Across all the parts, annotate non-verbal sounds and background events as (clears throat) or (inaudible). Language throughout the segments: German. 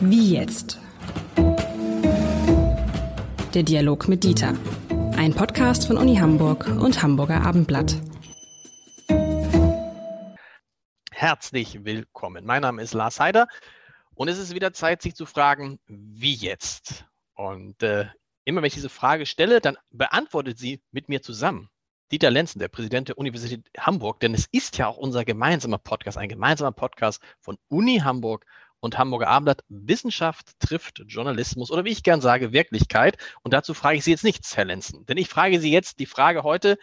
Wie jetzt? Der Dialog mit Dieter. Ein Podcast von Uni Hamburg und Hamburger Abendblatt. Herzlich willkommen. Mein Name ist Lars Heider und es ist wieder Zeit, sich zu fragen, wie jetzt? Und äh, immer wenn ich diese Frage stelle, dann beantwortet sie mit mir zusammen. Dieter Lenzen, der Präsident der Universität Hamburg, denn es ist ja auch unser gemeinsamer Podcast, ein gemeinsamer Podcast von Uni Hamburg und Hamburger Abendblatt. Wissenschaft trifft Journalismus oder wie ich gern sage, Wirklichkeit. Und dazu frage ich Sie jetzt nichts, Herr Lenzen, denn ich frage Sie jetzt die Frage heute,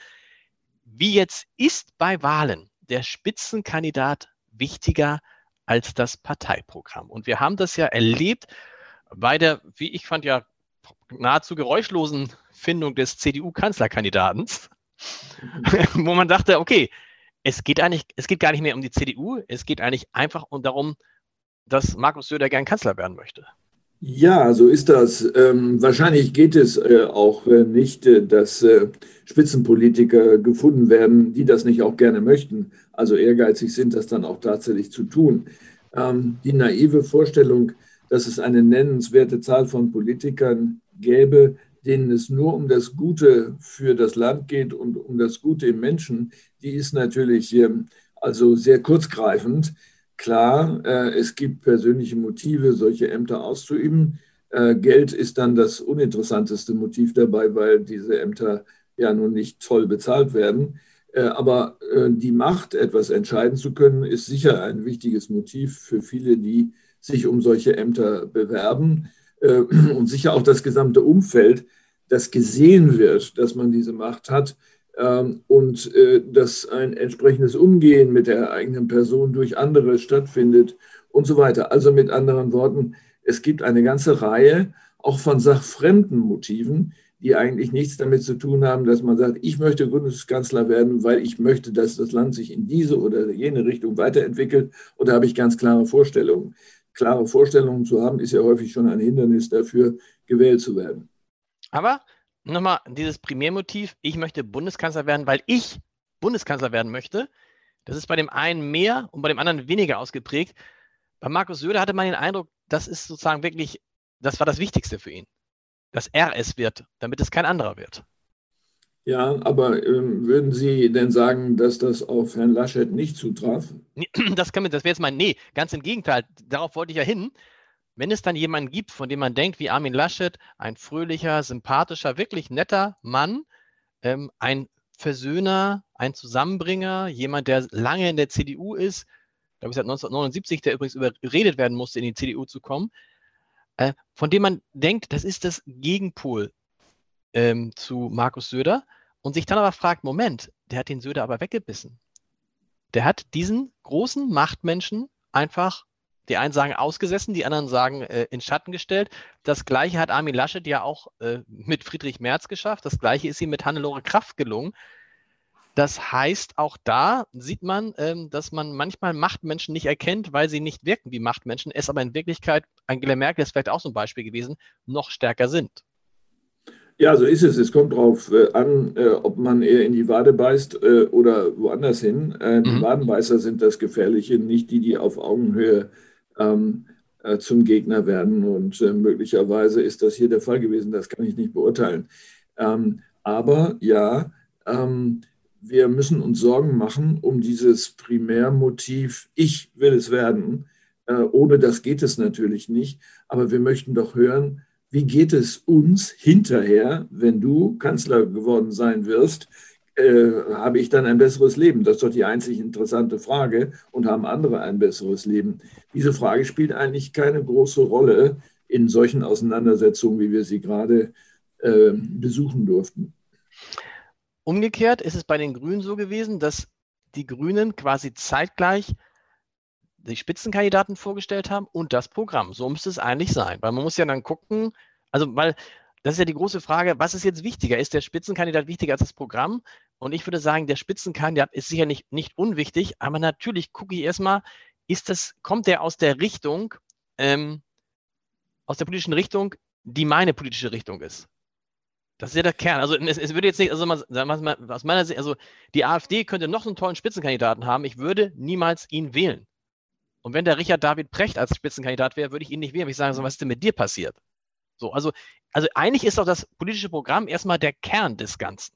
wie jetzt ist bei Wahlen der Spitzenkandidat wichtiger als das Parteiprogramm? Und wir haben das ja erlebt bei der, wie ich fand, ja nahezu geräuschlosen Findung des CDU-Kanzlerkandidaten, (laughs) wo man dachte, okay, es geht eigentlich, es geht gar nicht mehr um die CDU, es geht eigentlich einfach darum, dass Markus Söder gern Kanzler werden möchte. Ja, so ist das. Ähm, wahrscheinlich geht es äh, auch äh, nicht, äh, dass äh, Spitzenpolitiker gefunden werden, die das nicht auch gerne möchten, also ehrgeizig sind, das dann auch tatsächlich zu tun. Ähm, die naive Vorstellung, dass es eine nennenswerte Zahl von Politikern gäbe, denen es nur um das Gute für das Land geht und um das Gute im Menschen, die ist natürlich ähm, also sehr kurzgreifend. Klar, äh, es gibt persönliche Motive, solche Ämter auszuüben. Äh, Geld ist dann das uninteressanteste Motiv dabei, weil diese Ämter ja nun nicht toll bezahlt werden. Äh, aber die Macht, etwas entscheiden zu können, ist sicher ein wichtiges Motiv für viele, die sich um solche Ämter bewerben. (clears throat) Und sicher auch das gesamte Umfeld, das gesehen wird, dass man diese Macht hat, ähm, und äh, dass ein entsprechendes Umgehen mit der eigenen Person durch andere stattfindet und so weiter. Also mit anderen Worten, es gibt eine ganze Reihe auch von sachfremden Motiven, die eigentlich nichts damit zu tun haben, dass man sagt, ich möchte Bundeskanzler werden, weil ich möchte, dass das Land sich in diese oder jene Richtung weiterentwickelt. Und da habe ich ganz klare Vorstellungen. Klare Vorstellungen zu haben, ist ja häufig schon ein Hindernis dafür, gewählt zu werden. Aber nochmal dieses Primärmotiv, ich möchte Bundeskanzler werden, weil ich Bundeskanzler werden möchte. Das ist bei dem einen mehr und bei dem anderen weniger ausgeprägt. Bei Markus Söder hatte man den Eindruck, das ist sozusagen wirklich, das war das Wichtigste für ihn, dass er es wird, damit es kein anderer wird. Ja, aber ähm, würden Sie denn sagen, dass das auf Herrn Laschet nicht zutraf? (clears throat) Das, das wäre jetzt mein, nee, ganz im Gegenteil. Darauf wollte ich ja hin. Wenn es dann jemanden gibt, von dem man denkt, wie Armin Laschet, ein fröhlicher, sympathischer, wirklich netter Mann, ähm, ein Versöhner, ein Zusammenbringer, jemand, der lange in der CDU ist, glaube ich seit 1979, der übrigens überredet werden musste, in die CDU zu kommen, äh, von dem man denkt, das ist das Gegenpol ähm, zu Markus Söder und sich dann aber fragt, Moment, der hat den Söder aber weggebissen. Der hat diesen großen Machtmenschen einfach die einen sagen ausgesessen, die anderen sagen äh, in Schatten gestellt. Das gleiche hat Armin Laschet ja auch äh, mit Friedrich Merz geschafft. Das gleiche ist ihm mit Hannelore Kraft gelungen. Das heißt, auch da sieht man, ähm, dass man manchmal Machtmenschen nicht erkennt, weil sie nicht wirken wie Machtmenschen, es aber in Wirklichkeit, Angela Merkel ist vielleicht auch so ein Beispiel gewesen, noch stärker sind. Ja, so ist es. Es kommt darauf äh, an, äh, ob man eher in die Wade beißt äh, oder woanders hin. Die mhm. Wadenbeißer sind das Gefährliche, nicht die, die auf Augenhöhe ähm, äh, zum Gegner werden. Und äh, möglicherweise ist das hier der Fall gewesen, das kann ich nicht beurteilen. Ähm, aber ja, ähm, wir müssen uns Sorgen machen um dieses Primärmotiv, ich will es werden. Äh, ohne das geht es natürlich nicht. Aber wir möchten doch hören, wie geht es uns hinterher, wenn du Kanzler geworden sein wirst? Äh, habe ich dann ein besseres Leben? Das ist doch die einzig interessante Frage. Und haben andere ein besseres Leben? Diese Frage spielt eigentlich keine große Rolle in solchen Auseinandersetzungen, wie wir sie gerade äh, besuchen durften. Umgekehrt ist es bei den Grünen so gewesen, dass die Grünen quasi zeitgleich die Spitzenkandidaten vorgestellt haben und das Programm. So müsste es eigentlich sein, weil man muss ja dann gucken, also weil das ist ja die große Frage, was ist jetzt wichtiger? Ist der Spitzenkandidat wichtiger als das Programm? Und ich würde sagen, der Spitzenkandidat ist sicher nicht, nicht unwichtig, aber natürlich gucke ich erstmal, ist das, kommt der aus der Richtung, ähm, aus der politischen Richtung, die meine politische Richtung ist? Das ist ja der Kern. Also es, es würde jetzt nicht, also aus meiner Sicht, also die AfD könnte noch einen tollen Spitzenkandidaten haben, ich würde niemals ihn wählen. Und wenn der Richard David Precht als Spitzenkandidat wäre, würde ich ihn nicht wählen. Ich sagen, so, was ist denn mit dir passiert? So, also, also eigentlich ist doch das politische Programm erstmal der Kern des Ganzen.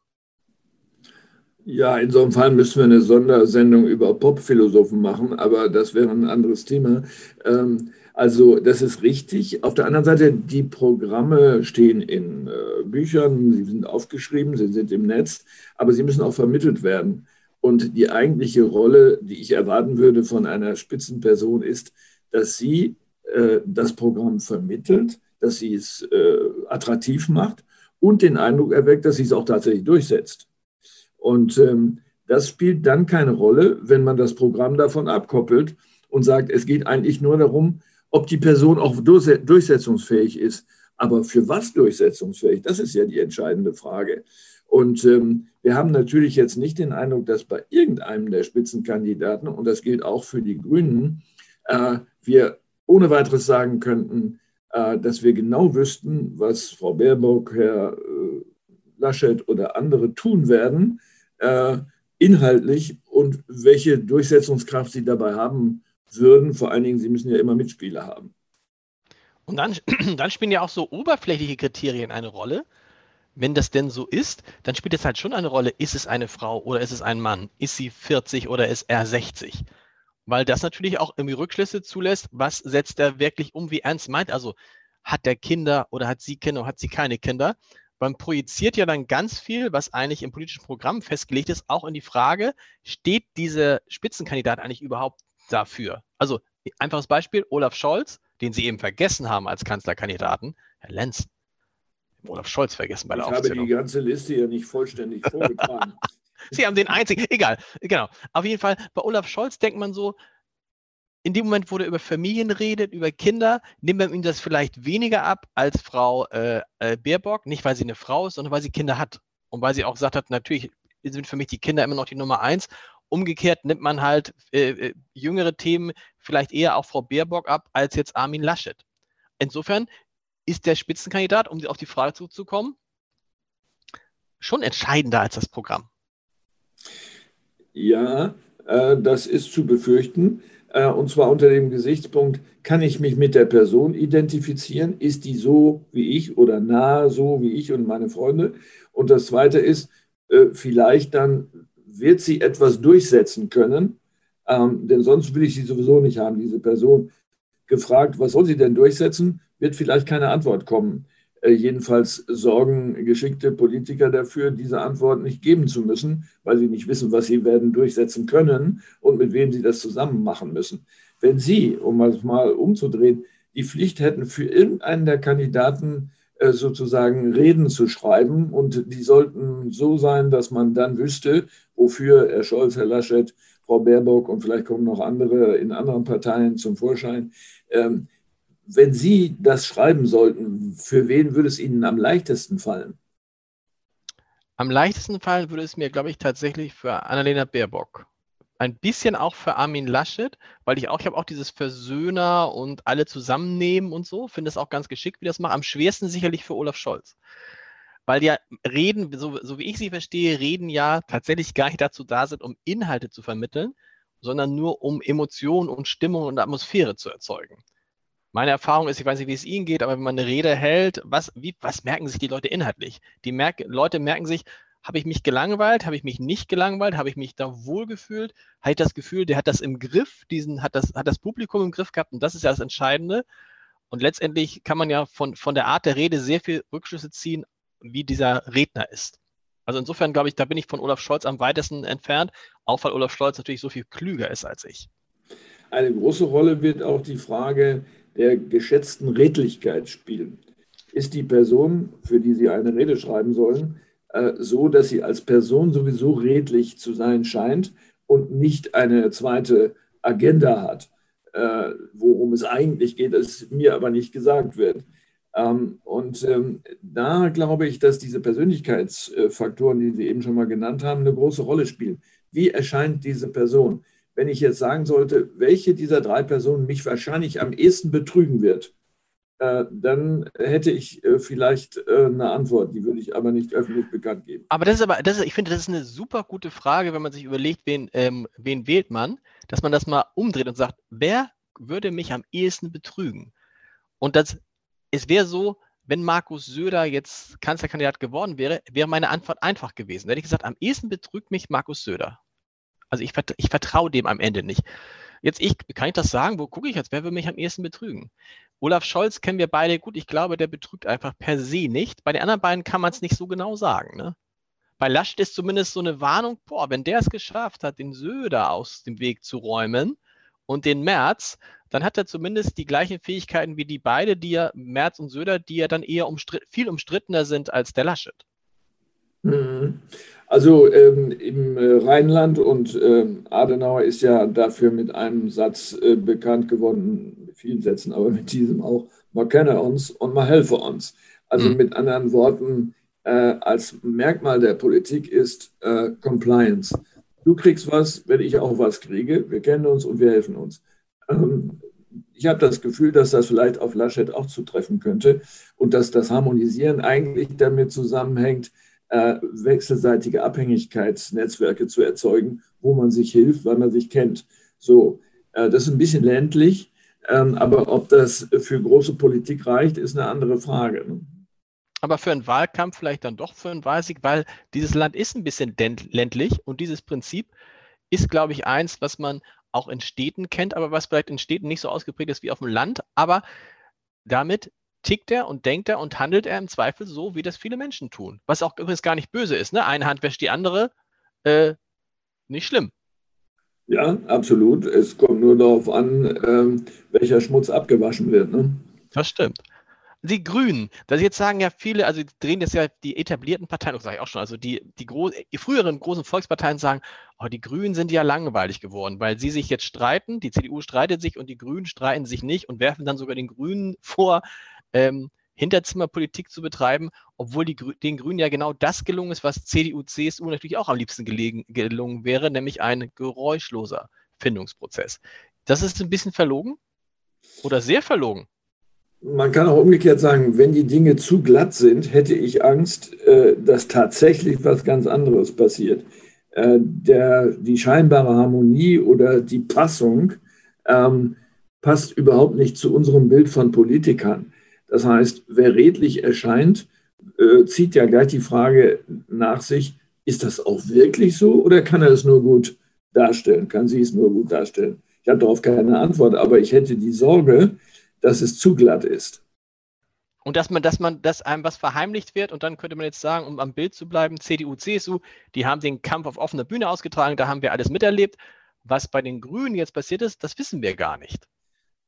Ja, in so einem Fall müssen wir eine Sondersendung über Popphilosophen machen, aber das wäre ein anderes Thema. Ähm, also das ist richtig. Auf der anderen Seite, die Programme stehen in äh, Büchern, sie sind aufgeschrieben, sie sind im Netz, aber sie müssen auch vermittelt werden. Und die eigentliche Rolle, die ich erwarten würde von einer Spitzenperson, ist, dass sie äh, das Programm vermittelt, dass sie es äh, attraktiv macht und den Eindruck erweckt, dass sie es auch tatsächlich durchsetzt. Und ähm, das spielt dann keine Rolle, wenn man das Programm davon abkoppelt und sagt, es geht eigentlich nur darum, ob die Person auch durchsetzungsfähig ist. Aber für was durchsetzungsfähig? Das ist ja die entscheidende Frage. Und ähm, wir haben natürlich jetzt nicht den Eindruck, dass bei irgendeinem der Spitzenkandidaten, und das gilt auch für die Grünen, äh, wir ohne weiteres sagen könnten, äh, dass wir genau wüssten, was Frau Baerbock, Herr äh, Laschet oder andere tun werden, äh, inhaltlich und welche Durchsetzungskraft sie dabei haben würden. Vor allen Dingen, sie müssen ja immer Mitspieler haben. Und dann, (clears throat) dann spielen ja auch so oberflächliche Kriterien eine Rolle. Wenn das denn so ist, dann spielt es halt schon eine Rolle, ist es eine Frau oder ist es ein Mann? Ist sie 40 oder ist er 60? Weil das natürlich auch irgendwie Rückschlüsse zulässt, was setzt er wirklich um, wie ernst meint. Also hat der Kinder oder hat sie Kinder oder hat sie keine Kinder? man projiziert ja dann ganz viel, was eigentlich im politischen Programm festgelegt ist, auch in die Frage, steht dieser Spitzenkandidat eigentlich überhaupt dafür? Also einfaches Beispiel, Olaf Scholz, den Sie eben vergessen haben als Kanzlerkandidaten, Herr Lenz. Olaf Scholz vergessen bei der ich Aufzählung. Ich habe die ganze Liste ja nicht vollständig (laughs) vorgetragen. Sie haben den einzigen, egal, genau. Auf jeden Fall, bei Olaf Scholz denkt man so, in dem Moment, wo er über Familien redet, über Kinder, nimmt man ihm das vielleicht weniger ab als Frau äh, äh, Baerbock. Nicht, weil sie eine Frau ist, sondern weil sie Kinder hat. Und weil sie auch gesagt hat, natürlich sind für mich die Kinder immer noch die Nummer eins. Umgekehrt nimmt man halt äh, äh jüngere Themen vielleicht eher auch Frau Baerbock ab, als jetzt Armin Laschet. Insofern ist der Spitzenkandidat, um auf die Frage zurückzukommen, schon entscheidender als das Programm. Ja, äh, das ist zu befürchten. Äh, und zwar unter dem Gesichtspunkt, kann ich mich mit der Person identifizieren? Ist die so wie ich oder nahe so wie ich und meine Freunde? Und das Zweite ist, äh, vielleicht dann wird sie etwas durchsetzen können, ähm, denn sonst will ich sie sowieso nicht haben, diese Person. Gefragt, was soll sie denn durchsetzen, wird vielleicht keine Antwort kommen. Äh, jedenfalls sorgen geschickte Politiker dafür, diese Antwort nicht geben zu müssen, weil sie nicht wissen, was sie werden durchsetzen können und mit wem sie das zusammen machen müssen. Wenn Sie, um es mal umzudrehen, die Pflicht hätten, für irgendeinen der Kandidaten äh, sozusagen Reden zu schreiben und die sollten so sein, dass man dann wüsste, wofür Herr Scholz, Herr Laschet, Frau Baerbock und vielleicht kommen noch andere in anderen Parteien zum Vorschein, ähm, wenn Sie das schreiben sollten, für wen würde es Ihnen am leichtesten fallen? Am leichtesten fallen würde es mir, glaube ich, tatsächlich für Annalena Baerbock. Ein bisschen auch für Armin Laschet, weil ich auch, ich habe auch dieses Versöhner und alle zusammennehmen und so, finde es auch ganz geschickt, wie das macht. Am schwersten sicherlich für Olaf Scholz. Weil ja Reden, so, so wie ich sie verstehe, Reden ja tatsächlich gar nicht dazu da sind, um Inhalte zu vermitteln, sondern nur um Emotionen und Stimmung und Atmosphäre zu erzeugen. Meine Erfahrung ist, ich weiß nicht, wie es Ihnen geht, aber wenn man eine Rede hält, was, wie, was merken sich die Leute inhaltlich? Die merk, Leute merken sich, habe ich mich gelangweilt, habe ich mich nicht gelangweilt, habe ich mich da wohlgefühlt, habe ich das Gefühl, der hat das im Griff, diesen, hat das, hat das Publikum im Griff gehabt und das ist ja das Entscheidende. Und letztendlich kann man ja von, von der Art der Rede sehr viel Rückschlüsse ziehen, wie dieser Redner ist. Also insofern glaube ich, da bin ich von Olaf Scholz am weitesten entfernt, auch weil Olaf Scholz natürlich so viel klüger ist als ich. Eine große Rolle wird auch die Frage der geschätzten Redlichkeit spielen. Ist die Person, für die Sie eine Rede schreiben sollen, äh, so, dass sie als Person sowieso redlich zu sein scheint und nicht eine zweite Agenda hat, äh, worum es eigentlich geht, das mir aber nicht gesagt wird. Ähm, und ähm, da glaube ich, dass diese Persönlichkeitsfaktoren, die Sie eben schon mal genannt haben, eine große Rolle spielen. Wie erscheint diese Person? Wenn ich jetzt sagen sollte, welche dieser drei Personen mich wahrscheinlich am ehesten betrügen wird, äh, dann hätte ich äh, vielleicht äh, eine Antwort, die würde ich aber nicht öffentlich bekannt geben. Aber das ist aber, das ist, ich finde, das ist eine super gute Frage, wenn man sich überlegt, wen, ähm, wen wählt man, dass man das mal umdreht und sagt, wer würde mich am ehesten betrügen. Und das, es wäre so, wenn Markus Söder jetzt Kanzlerkandidat geworden wäre, wäre meine Antwort einfach gewesen. Da hätte ich gesagt, am ehesten betrügt mich Markus Söder. Also ich, ich vertraue dem am Ende nicht. Jetzt ich, kann ich das sagen? Wo gucke ich jetzt? Wer will mich am ehesten betrügen? Olaf Scholz kennen wir beide gut. Ich glaube, der betrügt einfach per se nicht. Bei den anderen beiden kann man es nicht so genau sagen. Ne? Bei Laschet ist zumindest so eine Warnung, boah, wenn der es geschafft hat, den Söder aus dem Weg zu räumen und den Merz, dann hat er zumindest die gleichen Fähigkeiten wie die beide, die ja, Merz und Söder, die ja dann eher umstritt, viel umstrittener sind als der Laschet. Mhm. Also ähm, im äh, Rheinland und äh, Adenauer ist ja dafür mit einem Satz äh, bekannt geworden, mit vielen Sätzen, aber mit diesem auch, man kenne uns und man helfe uns. Also mhm. mit anderen Worten, äh, als Merkmal der Politik ist äh, Compliance. Du kriegst was, wenn ich auch was kriege. Wir kennen uns und wir helfen uns. Ähm, ich habe das Gefühl, dass das vielleicht auf Laschet auch zutreffen könnte und dass das Harmonisieren eigentlich damit zusammenhängt, äh, wechselseitige Abhängigkeitsnetzwerke zu erzeugen, wo man sich hilft, weil man sich kennt. So, äh, das ist ein bisschen ländlich, ähm, aber ob das für große Politik reicht, ist eine andere Frage. Ne? Aber für einen Wahlkampf vielleicht dann doch für einen Wahlsieg, weil dieses Land ist ein bisschen ländlich und dieses Prinzip ist, glaube ich, eins, was man auch in Städten kennt, aber was vielleicht in Städten nicht so ausgeprägt ist wie auf dem Land. Aber damit tickt er und denkt er und handelt er im Zweifel so, wie das viele Menschen tun. Was auch übrigens gar nicht böse ist. Ne? Eine Hand wäscht die andere. Äh, nicht schlimm. Ja, absolut. Es kommt nur darauf an, ähm, welcher Schmutz abgewaschen wird. Ne? Das stimmt. Die Grünen, da jetzt sagen ja viele, also drehen das ja die etablierten Parteien, das sage ich auch schon, also die, die, die früheren großen Volksparteien sagen, oh, die Grünen sind ja langweilig geworden, weil sie sich jetzt streiten, die CDU streitet sich und die Grünen streiten sich nicht und werfen dann sogar den Grünen (laughs) vor, ähm, Hinterzimmerpolitik zu betreiben, obwohl die, den Grünen ja genau das gelungen ist, was CDU, CSU natürlich auch am liebsten gelegen, gelungen wäre, nämlich ein geräuschloser Findungsprozess. Das ist ein bisschen verlogen oder sehr verlogen. Man kann auch umgekehrt sagen, wenn die Dinge zu glatt sind, hätte ich Angst, äh, dass tatsächlich was ganz anderes passiert. Äh, der, die scheinbare Harmonie oder die Passung ähm, passt überhaupt nicht zu unserem Bild von Politikern. Das heißt, wer redlich erscheint, äh, zieht ja gleich die Frage nach sich, ist das auch wirklich so oder kann er es nur gut darstellen? Kann sie es nur gut darstellen? Ich habe darauf keine Antwort, aber ich hätte die Sorge, dass es zu glatt ist. Und dass man, dass man, dass einem was verheimlicht wird und dann könnte man jetzt sagen, um am Bild zu bleiben, CDU, CSU, die haben den Kampf auf offener Bühne ausgetragen, da haben wir alles miterlebt. Was bei den Grünen jetzt passiert ist, das wissen wir gar nicht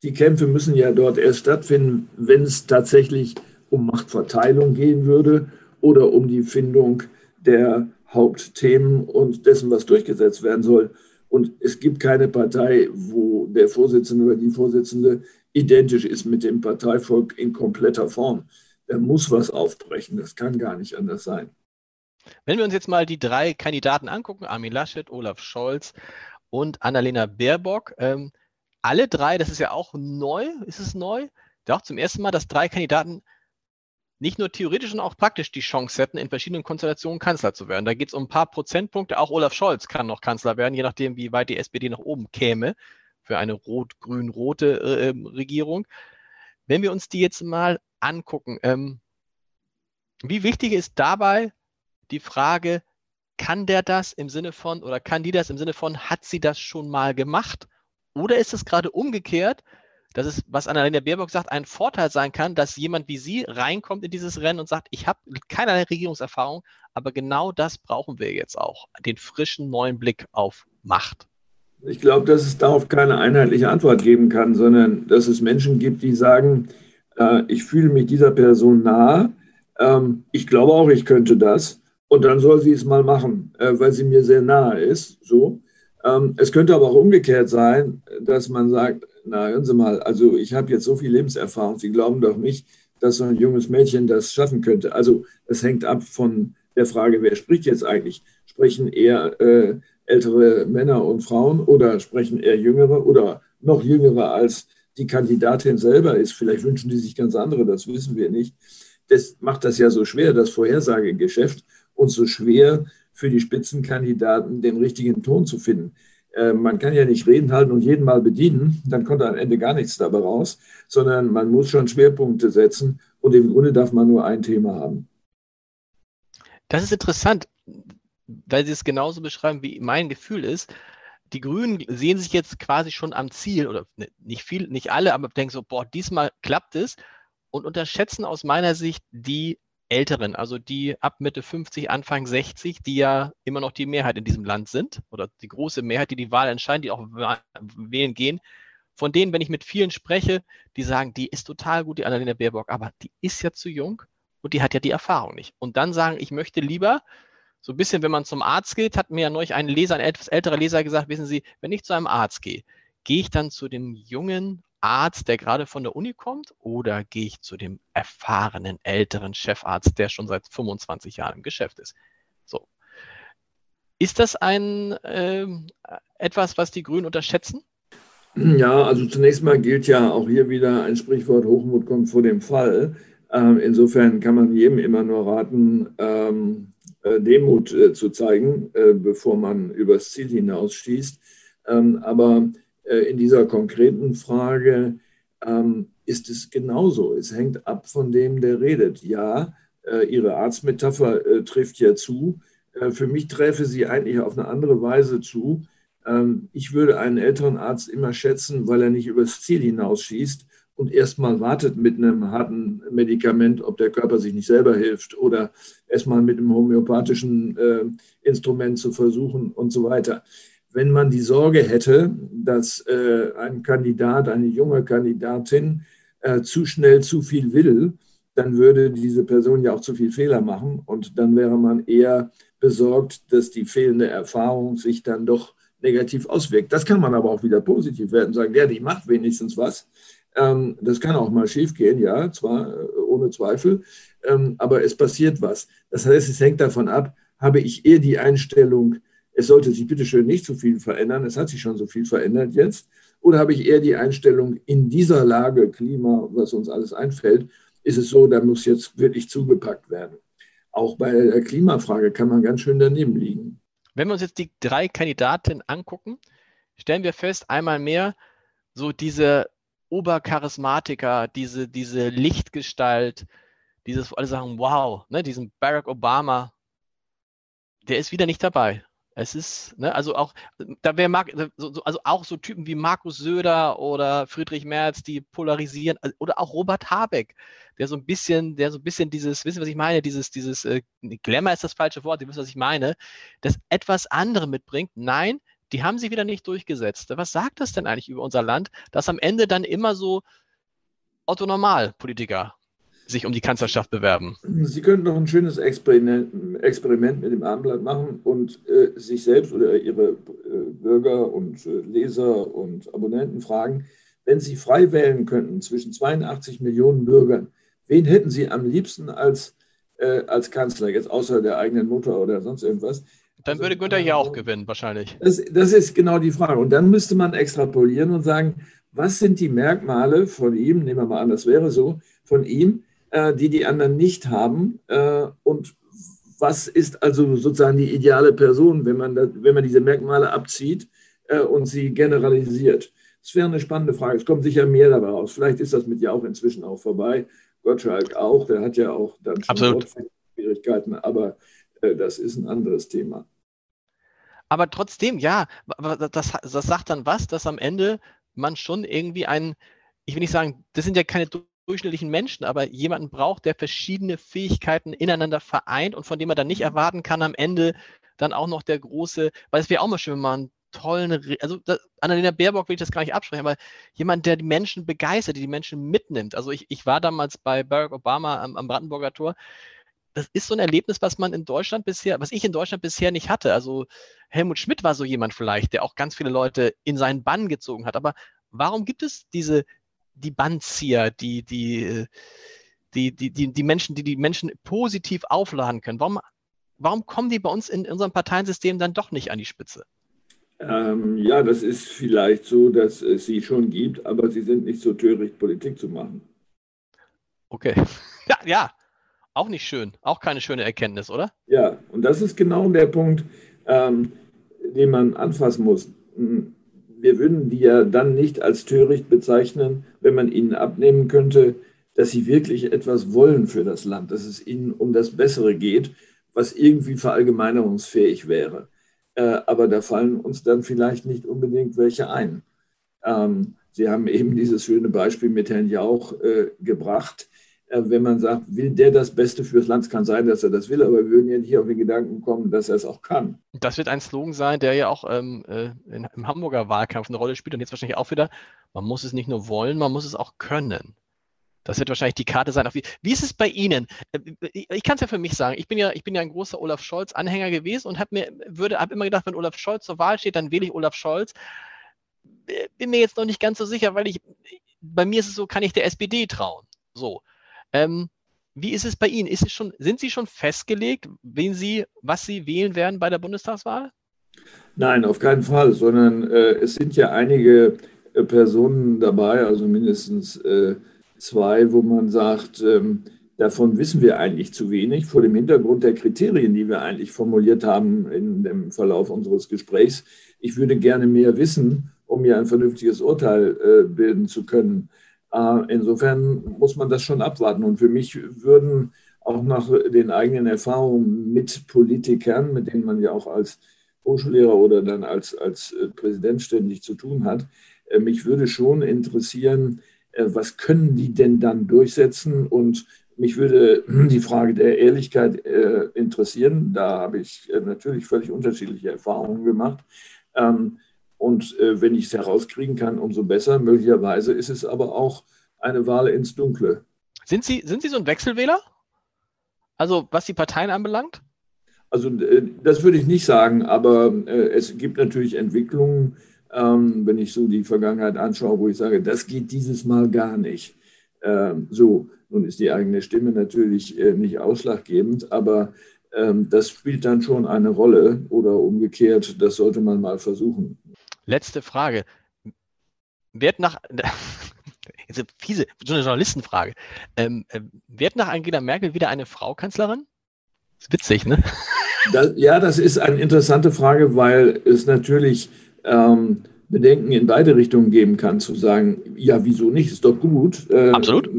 die Kämpfe müssen ja dort erst stattfinden, wenn es tatsächlich um Machtverteilung gehen würde oder um die Findung der Hauptthemen und dessen, was durchgesetzt werden soll. Und es gibt keine Partei, wo der Vorsitzende oder die Vorsitzende identisch ist mit dem Parteivolk in kompletter Form. Da muss was aufbrechen. Das kann gar nicht anders sein. Wenn wir uns jetzt mal die drei Kandidaten angucken, Armin Laschet, Olaf Scholz und Annalena Baerbock, ähm, alle drei, das ist ja auch neu, ist es neu? Doch zum ersten Mal, dass drei Kandidaten nicht nur theoretisch, sondern auch praktisch die Chance hätten, in verschiedenen Konstellationen Kanzler zu werden. Da geht es um ein paar Prozentpunkte. Auch Olaf Scholz kann noch Kanzler werden, je nachdem, wie weit die SPD nach oben käme für eine rot-grün-rote äh, ähm, Regierung. Wenn wir uns die jetzt mal angucken, ähm, wie wichtig ist dabei die Frage, kann der das im Sinne von, oder kann die das im Sinne von, hat sie das schon mal gemacht? Oder ist es gerade umgekehrt, dass es, was Annalena Baerbock sagt, ein Vorteil sein kann, dass jemand wie sie reinkommt in dieses Rennen und sagt, ich habe keinerlei Regierungserfahrung, aber genau das brauchen wir jetzt auch, den frischen neuen Blick auf Macht. Ich glaube, dass es darauf keine einheitliche Antwort geben kann, sondern dass es Menschen gibt, die sagen, äh, ich fühle mich dieser Person nahe, ähm, ich glaube auch, ich könnte das und dann soll sie es mal machen, äh, weil sie mir sehr nahe ist. So. Ähm, es könnte aber auch umgekehrt sein, dass man sagt, na hören Sie mal, also ich habe jetzt so viel Lebenserfahrung, Sie glauben doch nicht, dass so ein junges Mädchen das schaffen könnte. Also es hängt ab von der Frage, wer spricht jetzt eigentlich? Sprechen eher äh, ältere Männer und Frauen oder sprechen eher jüngere oder noch jüngere als die Kandidatin selber ist? Vielleicht wünschen die sich ganz andere, das wissen wir nicht. Das macht das ja so schwer, das Vorhersagegeschäft, und so schwer, für die Spitzenkandidaten den richtigen Ton zu finden. Äh, man kann ja nicht reden halten und jeden mal bedienen, dann kommt am Ende gar nichts dabei raus, sondern man muss schon Schwerpunkte setzen und im Grunde darf man nur ein Thema haben. Das ist interessant, weil Sie es genauso beschreiben, wie mein Gefühl ist. Die Grünen sehen sich jetzt quasi schon am Ziel, oder ne, nicht viel, nicht alle, aber denken so, boah, diesmal klappt es und unterschätzen aus meiner Sicht die Älteren, also die ab Mitte 50, Anfang 60, die ja immer noch die Mehrheit in diesem Land sind oder die große Mehrheit, die die Wahl entscheiden, die auch wählen gehen. Von denen, wenn ich mit vielen spreche, die sagen, die ist total gut, die Annalena Baerbock, aber die ist ja zu jung und die hat ja die Erfahrung nicht. Und dann sagen, ich möchte lieber, so ein bisschen, wenn man zum Arzt geht, hat mir ja neulich ein Leser, ein etwas älterer Leser gesagt, wissen Sie, wenn ich zu einem Arzt gehe, gehe ich dann zu dem jungen Arzt, der gerade von der Uni kommt, oder gehe ich zu dem erfahrenen älteren Chefarzt, der schon seit 25 Jahren im Geschäft ist? So. Ist das ein äh, etwas, was die Grünen unterschätzen? Ja, also zunächst mal gilt ja auch hier wieder ein Sprichwort, Hochmut kommt vor dem Fall. Ähm, insofern kann man jedem immer nur raten, ähm, äh, Demut äh, zu zeigen, äh, bevor man übers Ziel hinausschießt. Ähm, aber in dieser konkreten Frage ähm, ist es genauso. Es hängt ab von dem, der redet. Ja, äh, Ihre Arztmetapher äh, trifft ja zu. Für mich träfe sie eigentlich auf eine andere Weise zu. Ähm, ich würde einen älteren Arzt immer schätzen, weil er nicht übers Ziel hinausschießt und erstmal wartet mit einem harten Medikament, ob der Körper sich nicht selber hilft oder erstmal mit einem homöopathischen Instrument zu versuchen und so weiter wenn man die Sorge hätte, dass äh, ein Kandidat, eine junge Kandidatin äh, zu schnell zu viel will, dann würde diese Person ja auch zu viel Fehler machen und dann wäre man eher besorgt, dass die fehlende Erfahrung sich dann doch negativ auswirkt. Das kann man aber auch wieder positiv werden, sagen, ja, die macht wenigstens was. Ähm, das kann auch mal schiefgehen, ja, zwar äh, ohne Zweifel, ähm, aber es passiert was. Das heißt, es hängt davon ab, habe ich eher die Einstellung, es sollte sich bitteschön nicht so viel verändern, es hat sich schon so viel verändert jetzt, oder habe ich eher die Einstellung, in dieser Lage, Klima, was uns alles einfällt, ist es so, da muss jetzt wirklich zugepackt werden. Auch bei der Klimafrage kann man ganz schön daneben liegen. Wenn wir uns jetzt die drei Kandidatinnen angucken, stellen wir fest, einmal mehr so diese Obercharismatiker, diese, diese Lichtgestalt, dieses, alle sagen, wow, ne, diesen Barack Obama, der ist wieder nicht dabei. Es ist, ne, also auch, da wäre also auch so Typen wie Markus Söder oder Friedrich Merz, die polarisieren, äh, oder auch Robert Habeck, der so ein bisschen, der so ein bisschen dieses, wissen Sie, was ich meine, dieses, dieses, äh, Glamour ist das falsche Wort, Sie wissen, was ich meine, das etwas andere mitbringt. Nein, die haben sich wieder nicht durchgesetzt. Was sagt das denn eigentlich über unser Land, dass am Ende dann immer so Otto Normal-Politiker sich um die Kanzlerschaft bewerben? Sie könnten noch ein schönes Experiment, Experiment mit dem Abendblatt machen und äh, sich selbst oder Ihre äh, Bürger und äh, Leser und Abonnenten fragen, wenn Sie frei wählen könnten zwischen 82 Millionen Bürgern, wen hätten Sie am liebsten als, äh, als Kanzler, jetzt außer der eigenen Mutter oder sonst irgendwas? Dann also, würde Günther hier auch gewinnen, wahrscheinlich. Das, das ist genau die Frage. Und dann müsste man extrapolieren und sagen, was sind die Merkmale von ihm, nehmen wir mal an, das wäre so, von ihm, äh, die die anderen nicht haben. Äh, und was ist also sozusagen die ideale Person, wenn man, da, wenn man diese Merkmale abzieht äh, und sie generalisiert? Das wäre eine spannende Frage. Es kommt sicher mehr dabei raus. Vielleicht ist das mit ja auch inzwischen auch vorbei. Gottschalk auch, der hat ja auch dann schon Schwierigkeiten, aber äh, das ist ein anderes Thema. Aber trotzdem, ja, das, das sagt dann was, dass am Ende man schon irgendwie ein, ich will nicht sagen, das sind ja keine durchschnittlichen Menschen, aber jemanden braucht, der verschiedene Fähigkeiten ineinander vereint und von dem man dann nicht mhm. erwarten kann, am Ende dann auch noch der große, weil es wäre auch mal schön, wenn man einen tollen, also das, Annalena Baerbock will ich das gar nicht absprechen, aber jemand, der die Menschen begeistert, die die Menschen mitnimmt. Also ich, ich war damals bei Barack Obama am, am Brandenburger Tor. Das ist so ein Erlebnis, was man in Deutschland bisher, was ich in Deutschland bisher nicht hatte. Also Helmut Schmidt war so jemand vielleicht, der auch ganz viele Leute in seinen Bann gezogen hat. Aber warum gibt es diese, die Bandzieher, die, die, die, die, die, die Menschen, die die Menschen positiv aufladen können. Warum, warum kommen die bei uns in unserem Parteiensystem dann doch nicht an die Spitze? Ähm, ja, das ist vielleicht so, dass es sie schon gibt, aber sie sind nicht so töricht, Politik zu machen. Okay. (laughs) Ja, ja. Auch nicht schön. Auch keine schöne Erkenntnis, oder? Ja, und das ist genau der Punkt, ähm, den man anfassen muss. Wir würden die ja dann nicht als töricht bezeichnen, wenn man ihnen abnehmen könnte, dass sie wirklich etwas wollen für das Land, dass es ihnen um das Bessere geht, was irgendwie verallgemeinerungsfähig wäre. Äh, aber da fallen uns dann vielleicht nicht unbedingt welche ein. Ähm, sie haben eben dieses schöne Beispiel mit Herrn Jauch äh, gebracht. Äh, wenn man sagt, will der das Beste fürs Land, kann sein, dass er das will, aber wir würden ja nicht auf den Gedanken kommen, dass er es auch kann. Das wird ein Slogan sein, der ja auch ähm, äh, im Hamburger Wahlkampf eine Rolle spielt und jetzt wahrscheinlich auch wieder, man muss es nicht nur wollen, man muss es auch können. Das wird wahrscheinlich die Karte sein. Wie, wie ist es bei Ihnen? Äh, ich kann es ja für mich sagen. Ich bin ja, ich bin ja ein großer Olaf Scholz-Anhänger gewesen und habe habe immer gedacht, wenn Olaf Scholz zur Wahl steht, dann wähle ich Olaf Scholz. Äh, bin mir jetzt noch nicht ganz so sicher, weil ich, bei mir ist es so, kann ich der SPD trauen. So. Ähm, wie ist es bei Ihnen? Ist es schon, sind Sie schon festgelegt, wen Sie, was Sie wählen werden bei der Bundestagswahl? Nein, auf keinen Fall, sondern äh, es sind ja einige äh, Personen dabei, also mindestens äh, zwei, wo man sagt, ähm, davon wissen wir eigentlich zu wenig vor dem Hintergrund der Kriterien, die wir eigentlich formuliert haben in dem Verlauf unseres Gesprächs. Ich würde gerne mehr wissen, um mir ein vernünftiges Urteil äh, bilden zu können. Äh, insofern muss man das schon abwarten. Und für mich würden auch nach den eigenen Erfahrungen mit Politikern, mit denen man ja auch als Hochschullehrer oder dann als, als äh, Präsident ständig zu tun hat, äh, mich würde schon interessieren, was können die denn dann durchsetzen? Und mich würde (clears throat) die Frage der Ehrlichkeit interessieren. Da habe ich natürlich völlig unterschiedliche Erfahrungen gemacht. Ähm, und wenn ich es herauskriegen kann, umso besser. Möglicherweise ist es aber auch eine Wahl ins Dunkle. Sind Sie, sind Sie so ein Wechselwähler? Also was die Parteien anbelangt? Also das würde ich nicht sagen, aber es gibt natürlich Entwicklungen, ähm, wenn ich so die Vergangenheit anschaue, wo ich sage, das geht dieses Mal gar nicht. Ähm, so, nun ist die eigene Stimme natürlich äh, nicht ausschlaggebend, aber ähm, das spielt dann schon eine Rolle oder umgekehrt, das sollte man mal versuchen. Letzte Frage. Wird nach, (laughs) eine fiese, so eine Journalistenfrage, ähm, äh, wird nach Angela Merkel wieder eine Frau Kanzlerin? Das ist witzig, ne? (laughs) Das, ja, das ist eine interessante Frage, weil es natürlich ähm, Bedenken in beide Richtungen geben kann, zu sagen, ja, wieso nicht, ist doch gut. Äh, Absolut.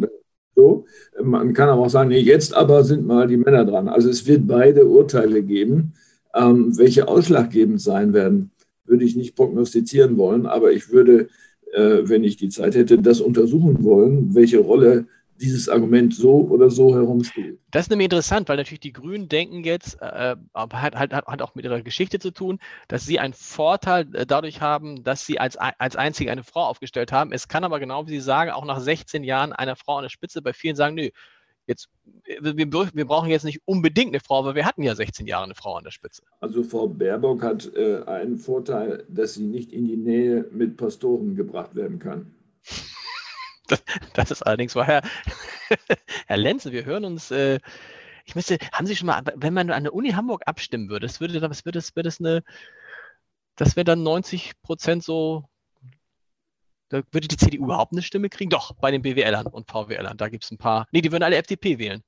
So. Man kann aber auch sagen, nee, jetzt aber sind mal die Männer dran. Also es wird beide Urteile geben. Ähm, welche ausschlaggebend sein werden, würde ich nicht prognostizieren wollen, aber ich würde, äh, wenn ich die Zeit hätte, das untersuchen wollen, welche Rolle dieses Argument so oder so herumspielt. Das ist nämlich interessant, weil natürlich die Grünen denken jetzt, äh, hat, hat, hat auch mit ihrer Geschichte zu tun, dass sie einen Vorteil äh, dadurch haben, dass sie als, als einzige eine Frau aufgestellt haben. Es kann aber genau wie Sie sagen, auch nach 16 Jahren einer Frau an der Spitze bei vielen sagen, nö, jetzt, wir, wir brauchen jetzt nicht unbedingt eine Frau, aber wir hatten ja 16 Jahre eine Frau an der Spitze. Also Frau Baerbock hat äh, einen Vorteil, dass sie nicht in die Nähe mit Pastoren gebracht werden kann. (laughs) Das, das ist allerdings wahr. Herr, (laughs) Herr Lenze, wir hören uns. Äh, ich müsste, haben Sie schon mal, wenn man an der Uni Hamburg abstimmen würde, das würde, das würde, das würde das eine, das wäre dann 90 Prozent so, da würde die CDU überhaupt eine Stimme kriegen? Doch, bei den BWLern und VWLern, da gibt es ein paar. Nee, die würden alle FDP wählen.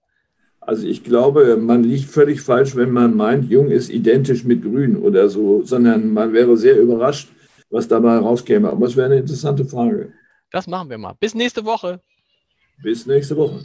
Also ich glaube, man liegt völlig falsch, wenn man meint, Jung ist identisch mit Grün oder so, sondern man wäre sehr überrascht, was dabei rauskäme. Aber es wäre eine interessante Frage. Das machen wir mal. Bis nächste Woche. Bis nächste Woche.